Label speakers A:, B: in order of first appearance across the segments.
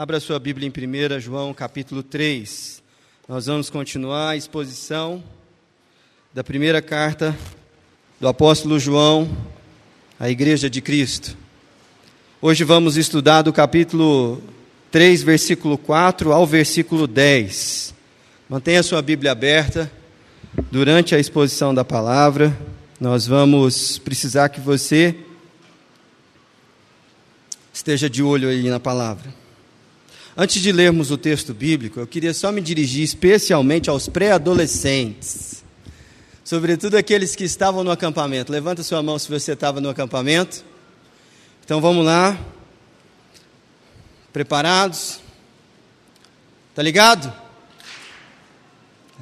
A: Abra sua Bíblia em 1 João capítulo 3. Nós vamos continuar a exposição da primeira carta do apóstolo João à Igreja de Cristo. Hoje vamos estudar do capítulo 3, versículo 4 ao versículo 10. Mantenha sua Bíblia aberta durante a exposição da palavra. Nós vamos precisar que você esteja de olho aí na palavra. Antes de lermos o texto bíblico, eu queria só me dirigir especialmente aos pré-adolescentes, sobretudo aqueles que estavam no acampamento. Levanta sua mão se você estava no acampamento. Então vamos lá. Preparados? Tá ligado?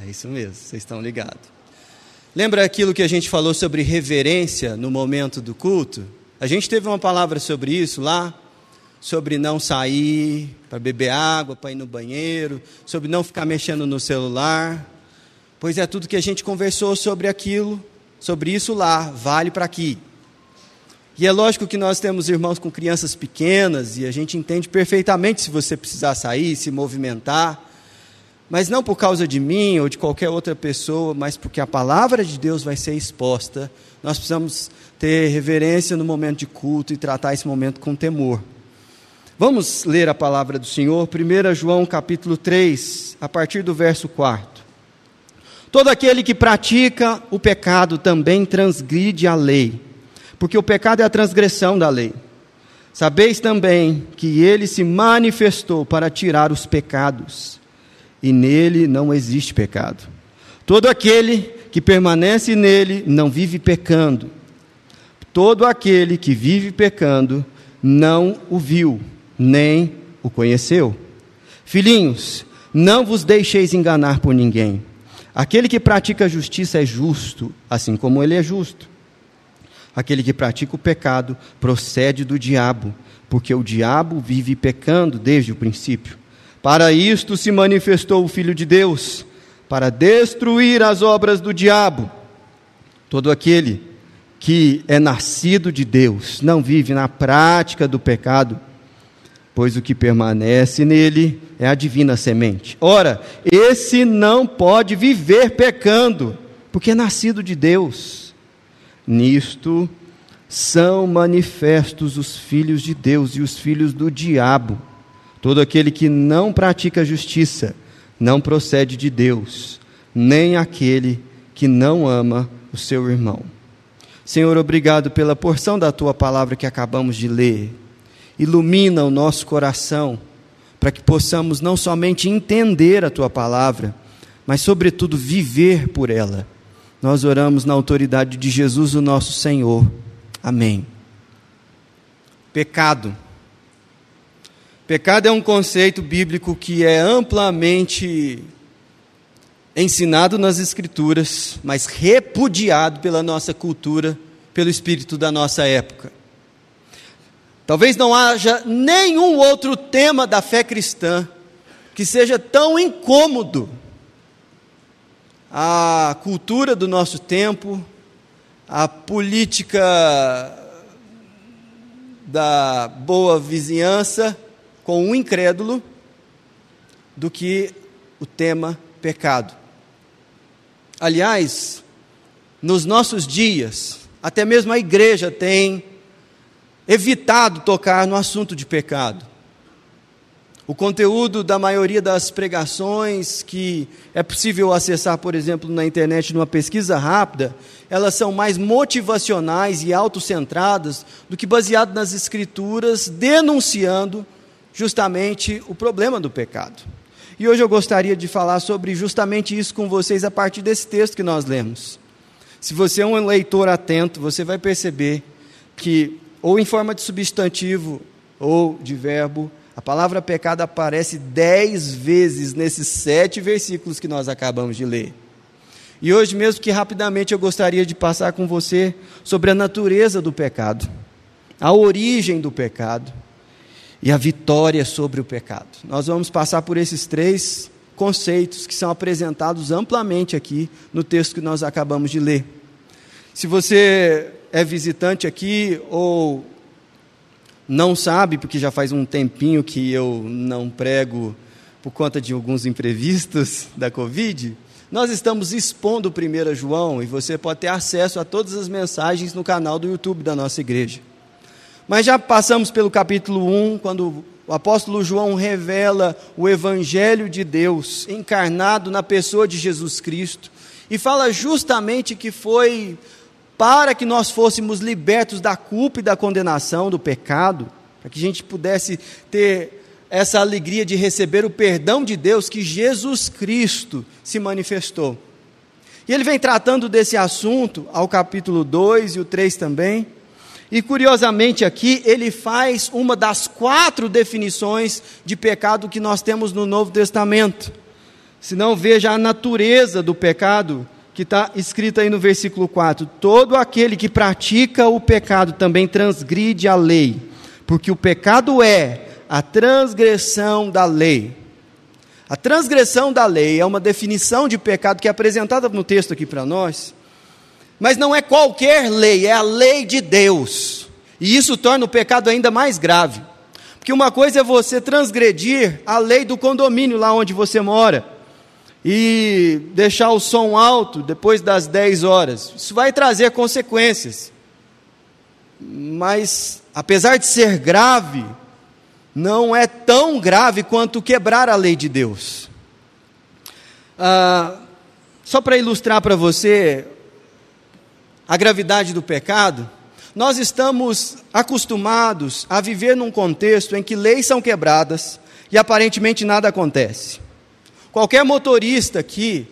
A: É isso mesmo, vocês estão ligados. Lembra aquilo que a gente falou sobre reverência no momento do culto? A gente teve uma palavra sobre isso lá sobre não sair para beber água, para ir no banheiro, sobre não ficar mexendo no celular. Pois é tudo que a gente conversou sobre aquilo, sobre isso lá, vale para aqui. E é lógico que nós temos irmãos com crianças pequenas e a gente entende perfeitamente se você precisar sair, se movimentar, mas não por causa de mim ou de qualquer outra pessoa, mas porque a palavra de Deus vai ser exposta. Nós precisamos ter reverência no momento de culto e tratar esse momento com temor. Vamos ler a palavra do Senhor, 1 João capítulo 3, a partir do verso 4. Todo aquele que pratica o pecado também transgride a lei, porque o pecado é a transgressão da lei. Sabeis também que ele se manifestou para tirar os pecados, e nele não existe pecado. Todo aquele que permanece nele não vive pecando. Todo aquele que vive pecando não o viu nem o conheceu. Filhinhos, não vos deixeis enganar por ninguém. Aquele que pratica a justiça é justo, assim como ele é justo. Aquele que pratica o pecado procede do diabo, porque o diabo vive pecando desde o princípio. Para isto se manifestou o Filho de Deus, para destruir as obras do diabo. Todo aquele que é nascido de Deus não vive na prática do pecado, pois o que permanece nele é a divina semente. Ora, esse não pode viver pecando, porque é nascido de Deus. Nisto são manifestos os filhos de Deus e os filhos do diabo. Todo aquele que não pratica justiça não procede de Deus, nem aquele que não ama o seu irmão. Senhor, obrigado pela porção da tua palavra que acabamos de ler ilumina o nosso coração, para que possamos não somente entender a tua palavra, mas, sobretudo, viver por ela. Nós oramos na autoridade de Jesus, o nosso Senhor. Amém. Pecado. Pecado é um conceito bíblico que é amplamente ensinado nas Escrituras, mas repudiado pela nossa cultura, pelo espírito da nossa época. Talvez não haja nenhum outro tema da fé cristã que seja tão incômodo a cultura do nosso tempo, a política da boa vizinhança com o incrédulo, do que o tema pecado. Aliás, nos nossos dias, até mesmo a igreja tem evitado tocar no assunto de pecado. O conteúdo da maioria das pregações que é possível acessar, por exemplo, na internet numa pesquisa rápida, elas são mais motivacionais e autocentradas do que baseado nas escrituras, denunciando justamente o problema do pecado. E hoje eu gostaria de falar sobre justamente isso com vocês a partir desse texto que nós lemos. Se você é um leitor atento, você vai perceber que ou em forma de substantivo ou de verbo. A palavra pecado aparece dez vezes nesses sete versículos que nós acabamos de ler. E hoje, mesmo que rapidamente, eu gostaria de passar com você sobre a natureza do pecado, a origem do pecado e a vitória sobre o pecado. Nós vamos passar por esses três conceitos que são apresentados amplamente aqui no texto que nós acabamos de ler. Se você é visitante aqui ou não sabe, porque já faz um tempinho que eu não prego por conta de alguns imprevistos da Covid, nós estamos expondo 1 João e você pode ter acesso a todas as mensagens no canal do YouTube da nossa igreja. Mas já passamos pelo capítulo 1, quando o apóstolo João revela o Evangelho de Deus encarnado na pessoa de Jesus Cristo e fala justamente que foi para que nós fôssemos libertos da culpa e da condenação do pecado, para que a gente pudesse ter essa alegria de receber o perdão de Deus que Jesus Cristo se manifestou. E ele vem tratando desse assunto ao capítulo 2 e o 3 também. E curiosamente aqui ele faz uma das quatro definições de pecado que nós temos no Novo Testamento. Se não veja a natureza do pecado que está escrita aí no versículo 4: Todo aquele que pratica o pecado também transgride a lei, porque o pecado é a transgressão da lei. A transgressão da lei é uma definição de pecado que é apresentada no texto aqui para nós, mas não é qualquer lei, é a lei de Deus. E isso torna o pecado ainda mais grave. Porque uma coisa é você transgredir a lei do condomínio lá onde você mora e deixar o som alto depois das 10 horas. Isso vai trazer consequências. Mas, apesar de ser grave, não é tão grave quanto quebrar a lei de Deus. Ah, só para ilustrar para você a gravidade do pecado, nós estamos acostumados a viver num contexto em que leis são quebradas e aparentemente nada acontece. Qualquer motorista aqui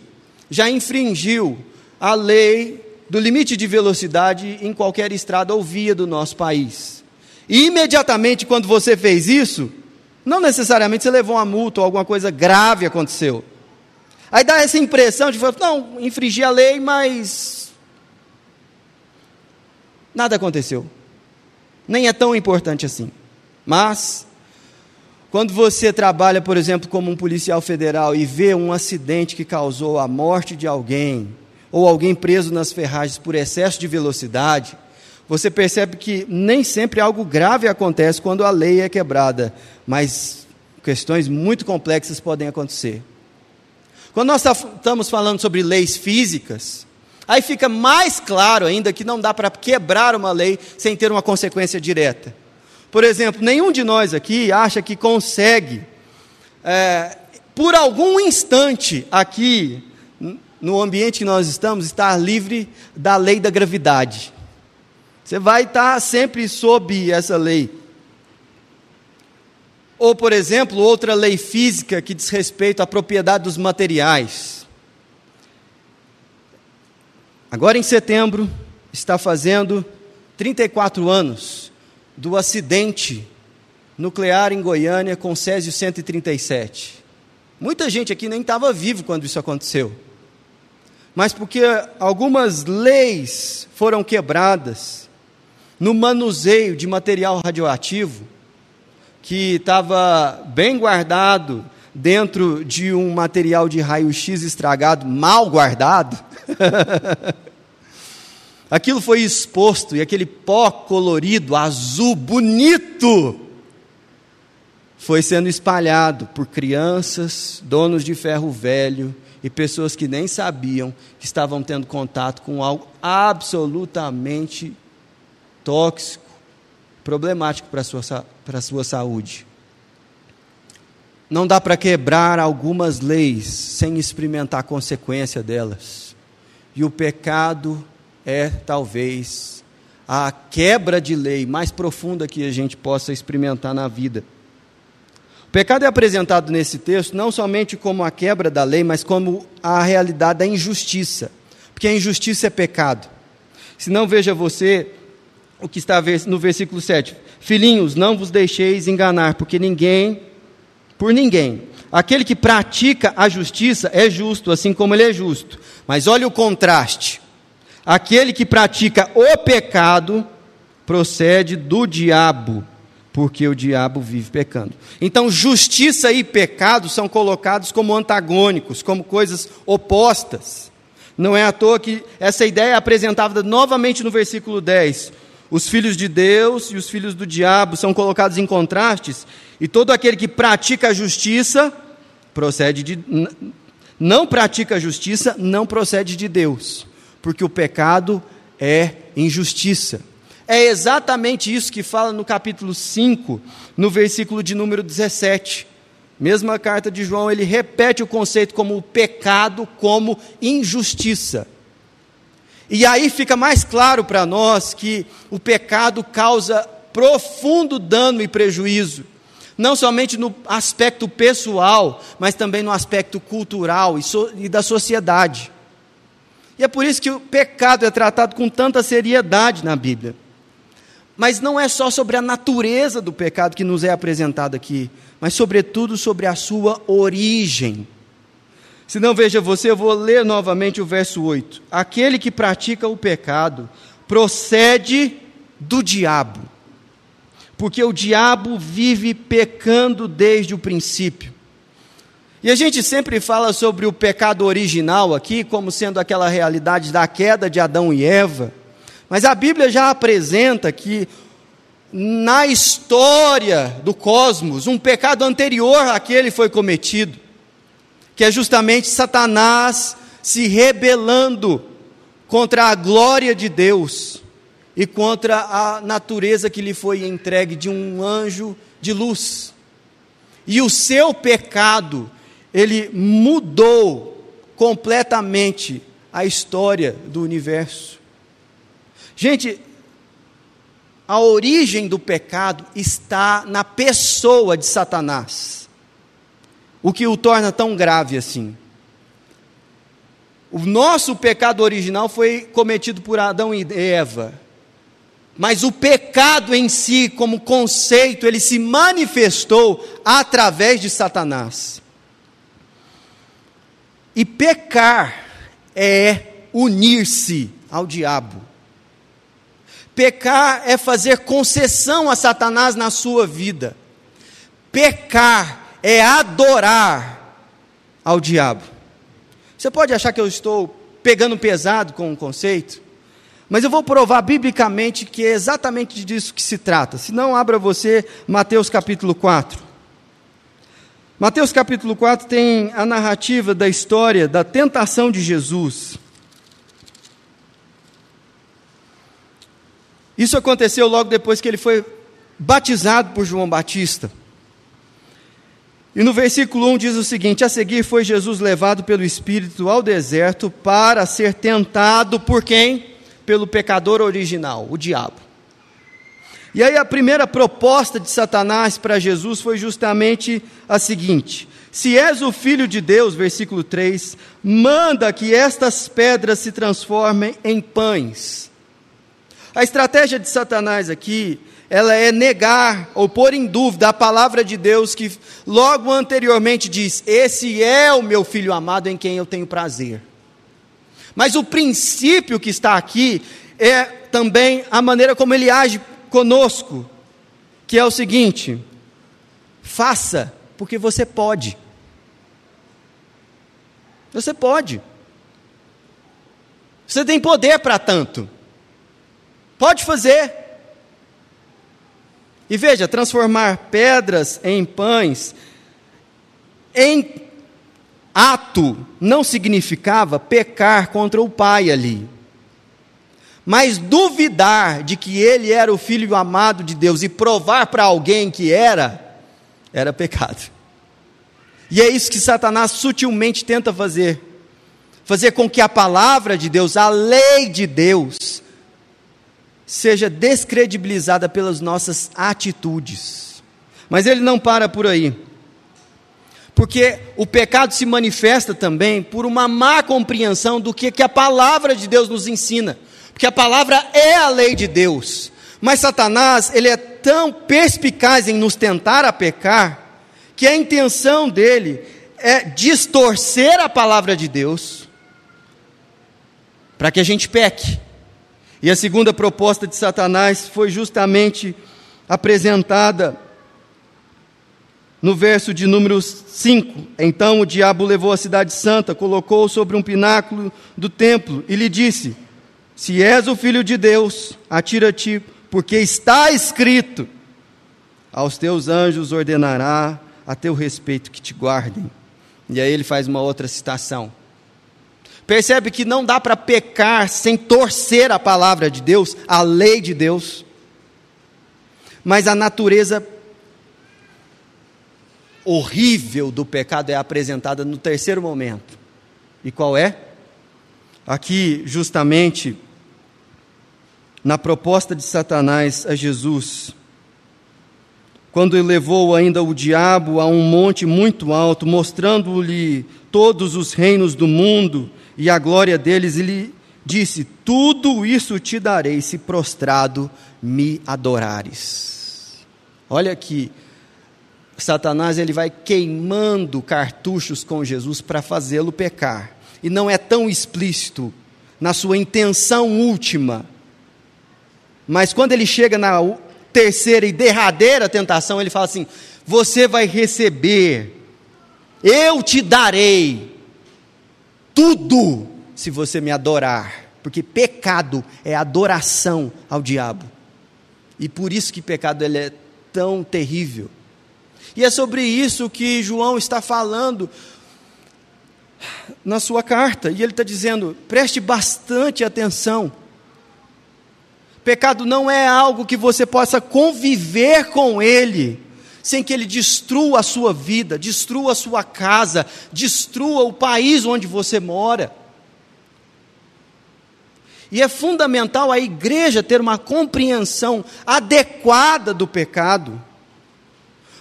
A: já infringiu a lei do limite de velocidade em qualquer estrada ou via do nosso país. E imediatamente quando você fez isso, não necessariamente você levou uma multa ou alguma coisa grave aconteceu. Aí dá essa impressão de, não, infringi a lei, mas nada aconteceu. Nem é tão importante assim. Mas quando você trabalha, por exemplo, como um policial federal e vê um acidente que causou a morte de alguém, ou alguém preso nas ferragens por excesso de velocidade, você percebe que nem sempre algo grave acontece quando a lei é quebrada, mas questões muito complexas podem acontecer. Quando nós estamos falando sobre leis físicas, aí fica mais claro ainda que não dá para quebrar uma lei sem ter uma consequência direta. Por exemplo, nenhum de nós aqui acha que consegue, é, por algum instante aqui, no ambiente que nós estamos, estar livre da lei da gravidade. Você vai estar sempre sob essa lei. Ou, por exemplo, outra lei física que diz respeito à propriedade dos materiais. Agora em setembro, está fazendo 34 anos do acidente nuclear em Goiânia com Césio 137. Muita gente aqui nem estava vivo quando isso aconteceu. Mas porque algumas leis foram quebradas no manuseio de material radioativo que estava bem guardado dentro de um material de raio-x estragado, mal guardado. Aquilo foi exposto e aquele pó colorido, azul, bonito, foi sendo espalhado por crianças, donos de ferro velho e pessoas que nem sabiam que estavam tendo contato com algo absolutamente tóxico, problemático para a sua, para a sua saúde. Não dá para quebrar algumas leis sem experimentar a consequência delas. E o pecado é talvez a quebra de lei mais profunda que a gente possa experimentar na vida. O pecado é apresentado nesse texto não somente como a quebra da lei, mas como a realidade da injustiça, porque a injustiça é pecado. Se não veja você o que está no versículo 7. Filhinhos, não vos deixeis enganar, porque ninguém, por ninguém, aquele que pratica a justiça é justo, assim como ele é justo. Mas olha o contraste. Aquele que pratica o pecado procede do diabo, porque o diabo vive pecando. Então, justiça e pecado são colocados como antagônicos, como coisas opostas. Não é à toa que essa ideia é apresentada novamente no versículo 10. os filhos de Deus e os filhos do diabo são colocados em contrastes, e todo aquele que pratica a justiça procede de não pratica a justiça, não procede de Deus, porque o pecado é injustiça. É exatamente isso que fala no capítulo 5, no versículo de número 17. Mesma carta de João, ele repete o conceito como o pecado como injustiça. E aí fica mais claro para nós que o pecado causa profundo dano e prejuízo, não somente no aspecto pessoal, mas também no aspecto cultural e, so, e da sociedade. E é por isso que o pecado é tratado com tanta seriedade na Bíblia. Mas não é só sobre a natureza do pecado que nos é apresentado aqui, mas sobretudo sobre a sua origem. Se não veja você, eu vou ler novamente o verso 8. Aquele que pratica o pecado procede do diabo, porque o diabo vive pecando desde o princípio. E a gente sempre fala sobre o pecado original aqui, como sendo aquela realidade da queda de Adão e Eva, mas a Bíblia já apresenta que na história do cosmos, um pecado anterior àquele foi cometido que é justamente Satanás se rebelando contra a glória de Deus e contra a natureza que lhe foi entregue de um anjo de luz. E o seu pecado, ele mudou completamente a história do universo. Gente, a origem do pecado está na pessoa de Satanás o que o torna tão grave assim. O nosso pecado original foi cometido por Adão e Eva. Mas o pecado em si, como conceito, ele se manifestou através de Satanás. E pecar é unir-se ao diabo. Pecar é fazer concessão a Satanás na sua vida. Pecar é adorar ao diabo. Você pode achar que eu estou pegando pesado com o conceito, mas eu vou provar biblicamente que é exatamente disso que se trata. Se não, abra você Mateus capítulo 4. Mateus capítulo 4 tem a narrativa da história da tentação de Jesus. Isso aconteceu logo depois que ele foi batizado por João Batista. E no versículo 1 diz o seguinte: A seguir foi Jesus levado pelo Espírito ao deserto para ser tentado por quem? Pelo pecador original, o diabo. E aí a primeira proposta de Satanás para Jesus foi justamente a seguinte: Se és o filho de Deus, versículo 3, manda que estas pedras se transformem em pães. A estratégia de Satanás aqui ela é negar ou pôr em dúvida a palavra de Deus que logo anteriormente diz: Esse é o meu filho amado em quem eu tenho prazer. Mas o princípio que está aqui é também a maneira como ele age conosco, que é o seguinte: faça, porque você pode. Você pode. Você tem poder para tanto. Pode fazer. E veja, transformar pedras em pães, em ato, não significava pecar contra o pai ali. Mas duvidar de que ele era o filho amado de Deus e provar para alguém que era, era pecado. E é isso que Satanás sutilmente tenta fazer. Fazer com que a palavra de Deus, a lei de Deus, seja descredibilizada pelas nossas atitudes. Mas ele não para por aí. Porque o pecado se manifesta também por uma má compreensão do que, que a palavra de Deus nos ensina. Porque a palavra é a lei de Deus. Mas Satanás, ele é tão perspicaz em nos tentar a pecar, que a intenção dele é distorcer a palavra de Deus para que a gente peque. E a segunda proposta de Satanás foi justamente apresentada no verso de número 5. Então o diabo levou a cidade santa, colocou sobre um pináculo do templo e lhe disse: Se és o filho de Deus, atira-te porque está escrito: aos teus anjos ordenará a teu respeito que te guardem. E aí ele faz uma outra citação. Percebe que não dá para pecar sem torcer a palavra de Deus, a lei de Deus. Mas a natureza horrível do pecado é apresentada no terceiro momento. E qual é? Aqui, justamente, na proposta de Satanás a Jesus, quando ele levou ainda o diabo a um monte muito alto, mostrando-lhe todos os reinos do mundo e a glória deles, ele disse: Tudo isso te darei se prostrado me adorares. Olha aqui, Satanás ele vai queimando cartuchos com Jesus para fazê-lo pecar. E não é tão explícito na sua intenção última. Mas quando ele chega na terceira e derradeira tentação, ele fala assim: Você vai receber, eu te darei tudo se você me adorar. Porque pecado é adoração ao diabo. E por isso que pecado ele é tão terrível. E é sobre isso que João está falando na sua carta. E ele está dizendo: preste bastante atenção. Pecado não é algo que você possa conviver com ele, sem que ele destrua a sua vida, destrua a sua casa, destrua o país onde você mora. E é fundamental a igreja ter uma compreensão adequada do pecado.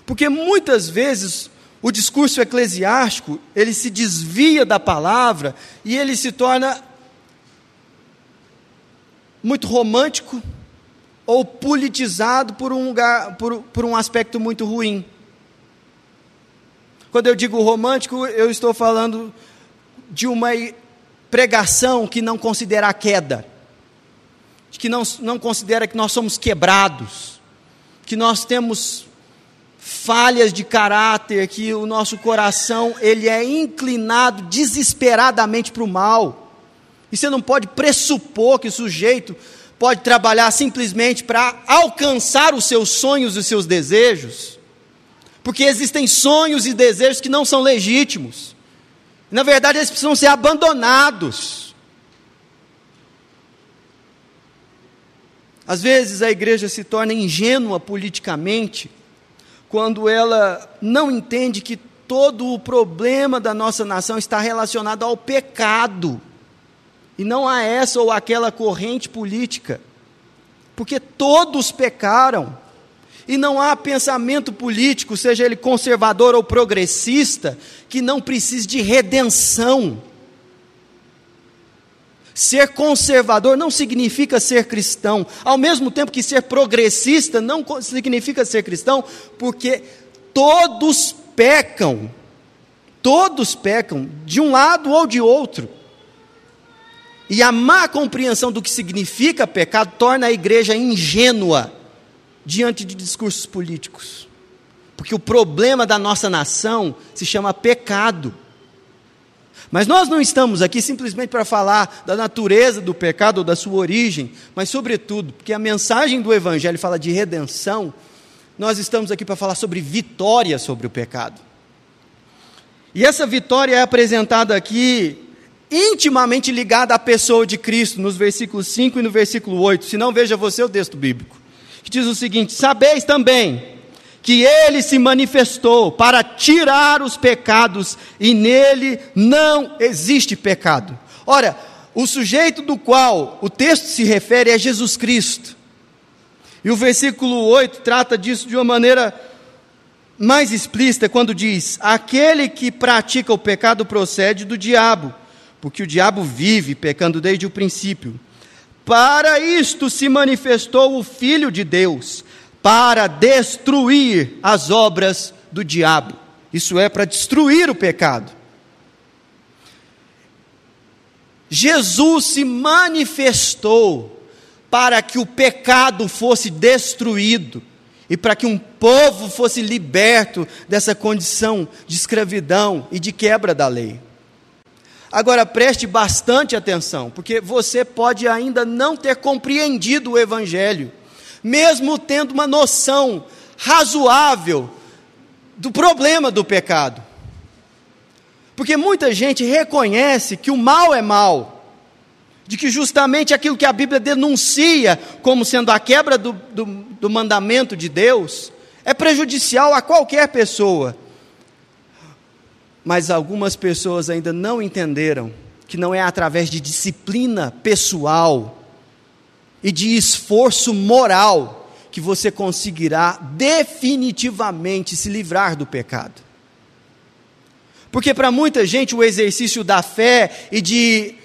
A: Porque muitas vezes o discurso eclesiástico, ele se desvia da palavra e ele se torna muito romântico ou politizado por um lugar, por, por um aspecto muito ruim. Quando eu digo romântico, eu estou falando de uma pregação que não considera a queda, que não, não considera que nós somos quebrados, que nós temos falhas de caráter, que o nosso coração ele é inclinado desesperadamente para o mal. E você não pode pressupor que o sujeito pode trabalhar simplesmente para alcançar os seus sonhos e os seus desejos, porque existem sonhos e desejos que não são legítimos. Na verdade, eles precisam ser abandonados. Às vezes a igreja se torna ingênua politicamente quando ela não entende que todo o problema da nossa nação está relacionado ao pecado, e não a essa ou aquela corrente política, porque todos pecaram, e não há pensamento político, seja ele conservador ou progressista, que não precise de redenção. Ser conservador não significa ser cristão, ao mesmo tempo que ser progressista não significa ser cristão, porque todos pecam, todos pecam, de um lado ou de outro. E a má compreensão do que significa pecado torna a igreja ingênua diante de discursos políticos. Porque o problema da nossa nação se chama pecado. Mas nós não estamos aqui simplesmente para falar da natureza do pecado ou da sua origem, mas, sobretudo, porque a mensagem do Evangelho fala de redenção, nós estamos aqui para falar sobre vitória sobre o pecado. E essa vitória é apresentada aqui intimamente ligada à pessoa de Cristo, nos versículos 5 e no versículo 8. Se não, veja você o texto bíblico, que diz o seguinte: Sabeis também que ele se manifestou para tirar os pecados e nele não existe pecado. Ora, o sujeito do qual o texto se refere é Jesus Cristo. E o versículo 8 trata disso de uma maneira mais explícita quando diz: Aquele que pratica o pecado procede do diabo, porque o diabo vive pecando desde o princípio. Para isto se manifestou o Filho de Deus para destruir as obras do diabo. Isso é, para destruir o pecado. Jesus se manifestou para que o pecado fosse destruído e para que um povo fosse liberto dessa condição de escravidão e de quebra da lei. Agora preste bastante atenção, porque você pode ainda não ter compreendido o Evangelho mesmo tendo uma noção razoável do problema do pecado. Porque muita gente reconhece que o mal é mal, de que justamente aquilo que a Bíblia denuncia como sendo a quebra do, do, do mandamento de Deus é prejudicial a qualquer pessoa. Mas algumas pessoas ainda não entenderam que não é através de disciplina pessoal e de esforço moral que você conseguirá definitivamente se livrar do pecado. Porque para muita gente o exercício da fé e de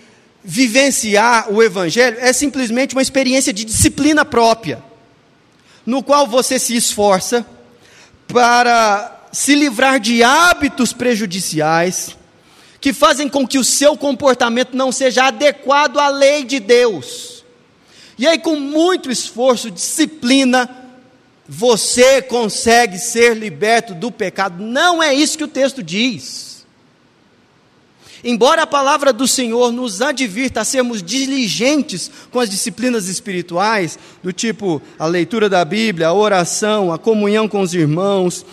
A: vivenciar o Evangelho é simplesmente uma experiência de disciplina própria, no qual você se esforça para se livrar de hábitos prejudiciais que fazem com que o seu comportamento não seja adequado à lei de Deus. E aí, com muito esforço, disciplina, você consegue ser liberto do pecado. Não é isso que o texto diz. Embora a palavra do Senhor nos advirta a sermos diligentes com as disciplinas espirituais, do tipo a leitura da Bíblia, a oração, a comunhão com os irmãos,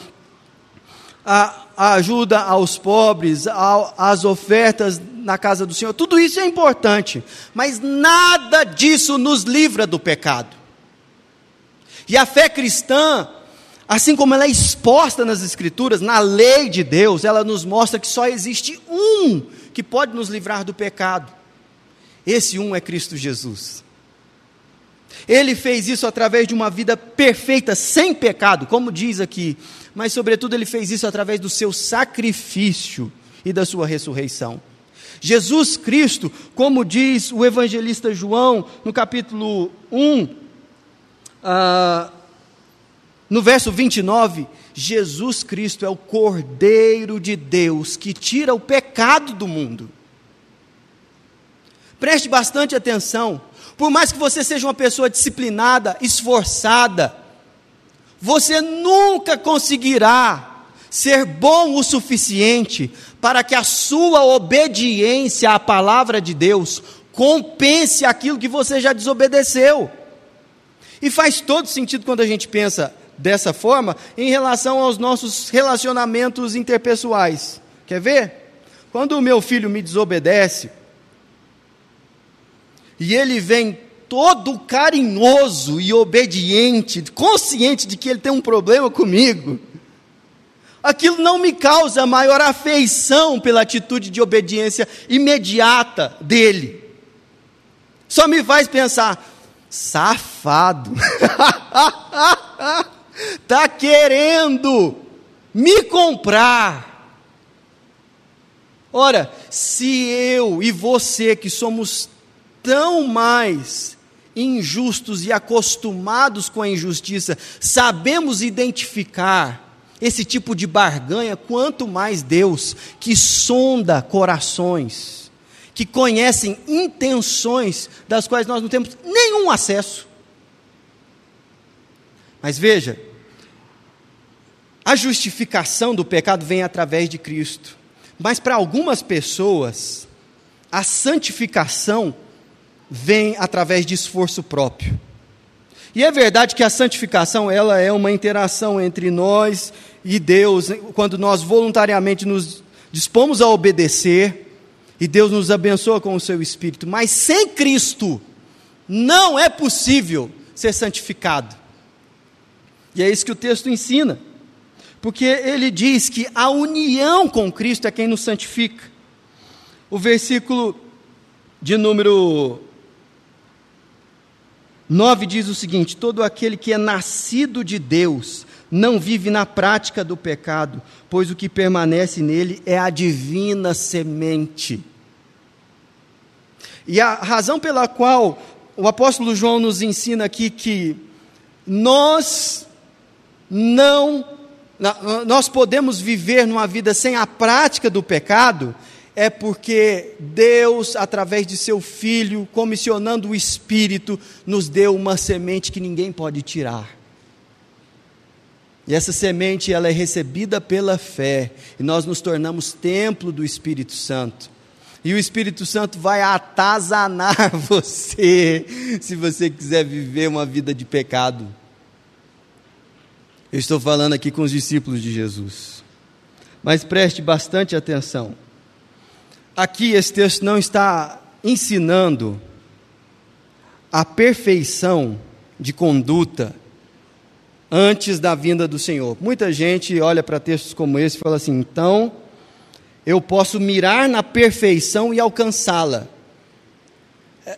A: a, a ajuda aos pobres, a, as ofertas na casa do Senhor, tudo isso é importante, mas nada disso nos livra do pecado. E a fé cristã, assim como ela é exposta nas Escrituras, na lei de Deus, ela nos mostra que só existe um que pode nos livrar do pecado. Esse um é Cristo Jesus. Ele fez isso através de uma vida perfeita, sem pecado, como diz aqui, mas, sobretudo, ele fez isso através do seu sacrifício e da sua ressurreição. Jesus Cristo, como diz o evangelista João, no capítulo 1, ah, no verso 29, Jesus Cristo é o Cordeiro de Deus que tira o pecado do mundo. Preste bastante atenção. Por mais que você seja uma pessoa disciplinada, esforçada, você nunca conseguirá ser bom o suficiente para que a sua obediência à palavra de Deus compense aquilo que você já desobedeceu. E faz todo sentido quando a gente pensa dessa forma em relação aos nossos relacionamentos interpessoais. Quer ver? Quando o meu filho me desobedece, e ele vem todo carinhoso e obediente, consciente de que ele tem um problema comigo, aquilo não me causa maior afeição pela atitude de obediência imediata dele. Só me faz pensar, safado. está querendo me comprar. Ora, se eu e você que somos tão mais injustos e acostumados com a injustiça, sabemos identificar esse tipo de barganha, quanto mais Deus, que sonda corações, que conhecem intenções das quais nós não temos nenhum acesso. Mas veja, a justificação do pecado vem através de Cristo. Mas para algumas pessoas, a santificação vem através de esforço próprio. E é verdade que a santificação ela é uma interação entre nós e Deus, quando nós voluntariamente nos dispomos a obedecer e Deus nos abençoa com o seu espírito, mas sem Cristo não é possível ser santificado. E é isso que o texto ensina porque ele diz que a união com Cristo é quem nos santifica. O versículo de número 9 diz o seguinte: Todo aquele que é nascido de Deus não vive na prática do pecado, pois o que permanece nele é a divina semente. E a razão pela qual o apóstolo João nos ensina aqui que nós não nós podemos viver numa vida sem a prática do pecado, é porque Deus, através de seu Filho, comissionando o Espírito, nos deu uma semente que ninguém pode tirar. E essa semente ela é recebida pela fé, e nós nos tornamos templo do Espírito Santo. E o Espírito Santo vai atazanar você, se você quiser viver uma vida de pecado. Eu estou falando aqui com os discípulos de Jesus. Mas preste bastante atenção. Aqui esse texto não está ensinando a perfeição de conduta antes da vinda do Senhor. Muita gente olha para textos como esse e fala assim: então eu posso mirar na perfeição e alcançá-la.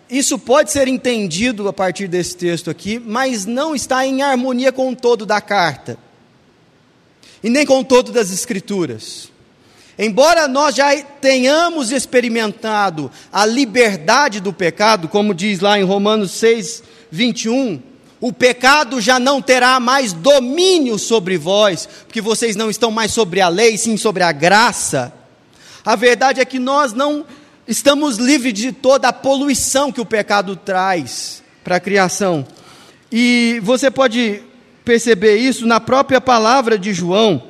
A: Isso pode ser entendido a partir desse texto aqui, mas não está em harmonia com o todo da carta, e nem com o todo das Escrituras. Embora nós já tenhamos experimentado a liberdade do pecado, como diz lá em Romanos 6, 21, o pecado já não terá mais domínio sobre vós, porque vocês não estão mais sobre a lei, sim sobre a graça. A verdade é que nós não estamos livres de toda a poluição que o pecado traz para a criação. E você pode perceber isso na própria palavra de João,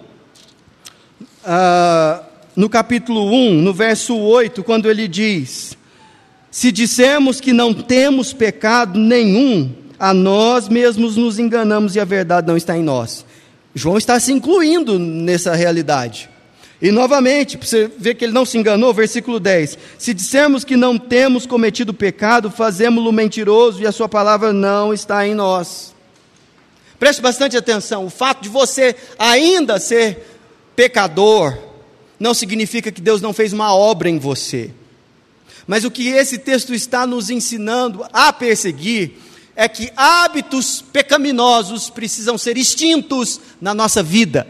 A: ah, no capítulo 1, no verso 8, quando ele diz: Se dissermos que não temos pecado nenhum, a nós mesmos nos enganamos e a verdade não está em nós. João está se incluindo nessa realidade. E novamente, para você ver que ele não se enganou, versículo 10: Se dissermos que não temos cometido pecado, fazemos-lo mentiroso e a sua palavra não está em nós. Preste bastante atenção: o fato de você ainda ser pecador não significa que Deus não fez uma obra em você. Mas o que esse texto está nos ensinando a perseguir é que hábitos pecaminosos precisam ser extintos na nossa vida.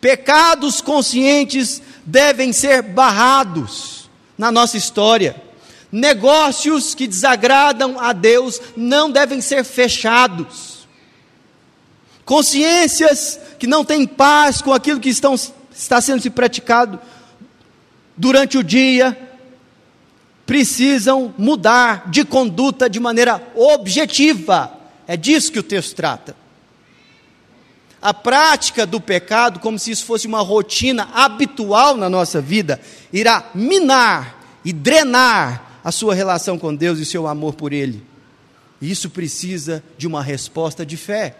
A: Pecados conscientes devem ser barrados na nossa história. Negócios que desagradam a Deus não devem ser fechados. Consciências que não têm paz com aquilo que estão, está sendo se praticado durante o dia, precisam mudar de conduta de maneira objetiva. É disso que o texto trata a prática do pecado, como se isso fosse uma rotina habitual na nossa vida, irá minar e drenar a sua relação com Deus e seu amor por Ele. Isso precisa de uma resposta de fé.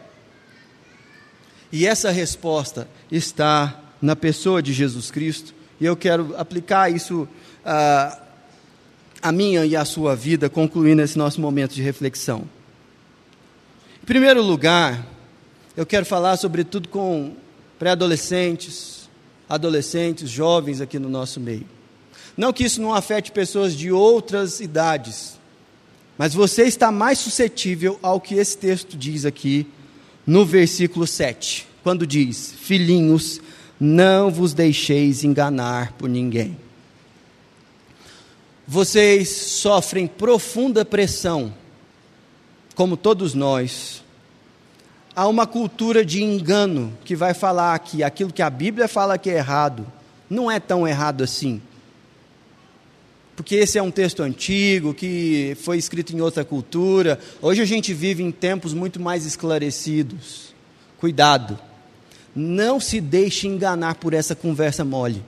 A: E essa resposta está na pessoa de Jesus Cristo, e eu quero aplicar isso a, a minha e a sua vida, concluindo esse nosso momento de reflexão. Em primeiro lugar, eu quero falar sobretudo com pré-adolescentes, adolescentes, jovens aqui no nosso meio. Não que isso não afete pessoas de outras idades, mas você está mais suscetível ao que esse texto diz aqui no versículo 7, quando diz: Filhinhos, não vos deixeis enganar por ninguém. Vocês sofrem profunda pressão, como todos nós, há uma cultura de engano que vai falar que aquilo que a Bíblia fala que é errado não é tão errado assim. Porque esse é um texto antigo, que foi escrito em outra cultura. Hoje a gente vive em tempos muito mais esclarecidos. Cuidado. Não se deixe enganar por essa conversa mole.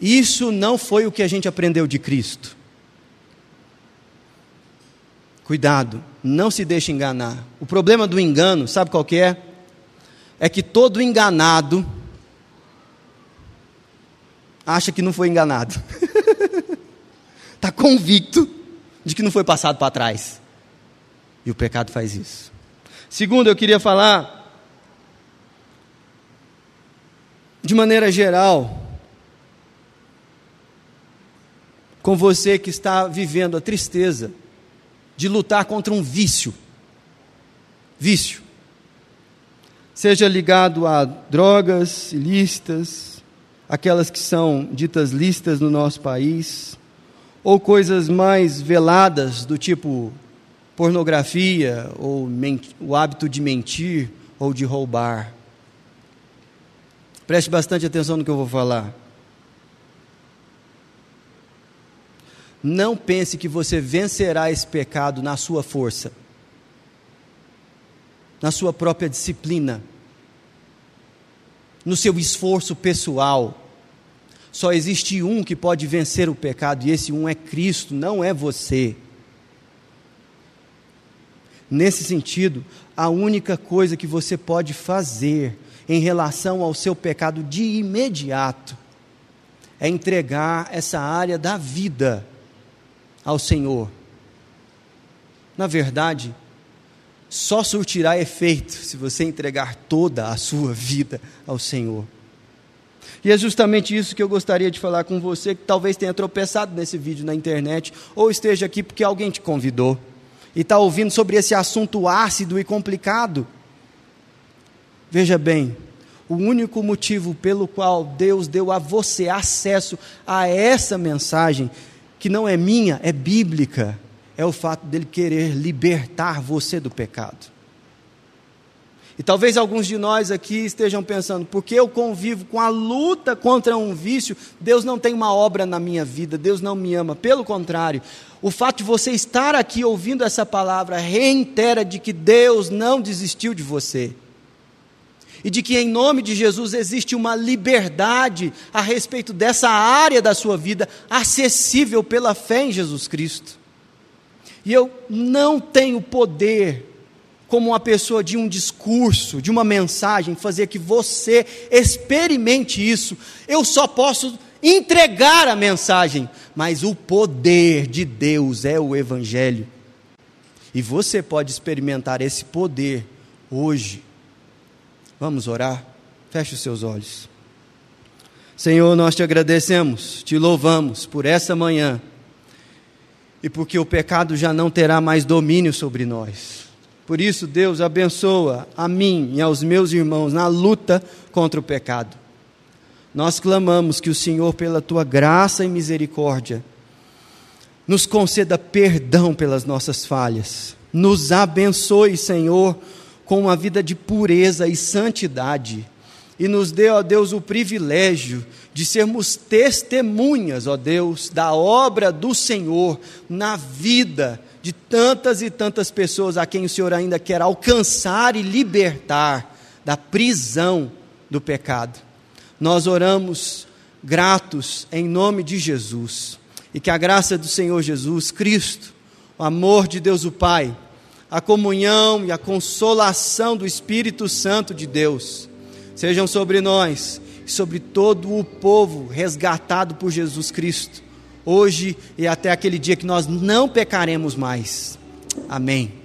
A: Isso não foi o que a gente aprendeu de Cristo. Cuidado, não se deixe enganar. O problema do engano, sabe qual que é? É que todo enganado acha que não foi enganado. Está convicto de que não foi passado para trás. E o pecado faz isso. Segundo, eu queria falar de maneira geral com você que está vivendo a tristeza de lutar contra um vício. Vício. Seja ligado a drogas ilícitas, aquelas que são ditas listas no nosso país, ou coisas mais veladas do tipo pornografia, ou o hábito de mentir ou de roubar. Preste bastante atenção no que eu vou falar. Não pense que você vencerá esse pecado na sua força, na sua própria disciplina, no seu esforço pessoal. Só existe um que pode vencer o pecado, e esse um é Cristo, não é você. Nesse sentido, a única coisa que você pode fazer em relação ao seu pecado de imediato é entregar essa área da vida ao Senhor. Na verdade, só surtirá efeito se você entregar toda a sua vida ao Senhor. E é justamente isso que eu gostaria de falar com você, que talvez tenha tropeçado nesse vídeo na internet, ou esteja aqui porque alguém te convidou, e está ouvindo sobre esse assunto ácido e complicado. Veja bem, o único motivo pelo qual Deus deu a você acesso a essa mensagem, que não é minha, é bíblica, é o fato dele querer libertar você do pecado. E talvez alguns de nós aqui estejam pensando, porque eu convivo com a luta contra um vício, Deus não tem uma obra na minha vida, Deus não me ama. Pelo contrário, o fato de você estar aqui ouvindo essa palavra reitera de que Deus não desistiu de você. E de que em nome de Jesus existe uma liberdade a respeito dessa área da sua vida acessível pela fé em Jesus Cristo. E eu não tenho poder como uma pessoa de um discurso, de uma mensagem, fazer que você experimente isso. Eu só posso entregar a mensagem, mas o poder de Deus é o Evangelho. E você pode experimentar esse poder hoje. Vamos orar? Feche os seus olhos. Senhor, nós te agradecemos, te louvamos por essa manhã e porque o pecado já não terá mais domínio sobre nós. Por isso, Deus abençoa a mim e aos meus irmãos na luta contra o pecado. Nós clamamos que o Senhor, pela tua graça e misericórdia, nos conceda perdão pelas nossas falhas. Nos abençoe, Senhor, com uma vida de pureza e santidade. E nos dê, ó Deus, o privilégio de sermos testemunhas, ó Deus, da obra do Senhor na vida de tantas e tantas pessoas a quem o Senhor ainda quer alcançar e libertar da prisão do pecado. Nós oramos gratos em nome de Jesus e que a graça do Senhor Jesus Cristo, o amor de Deus o Pai, a comunhão e a consolação do Espírito Santo de Deus sejam sobre nós e sobre todo o povo resgatado por Jesus Cristo hoje e até aquele dia que nós não pecaremos mais. Amém.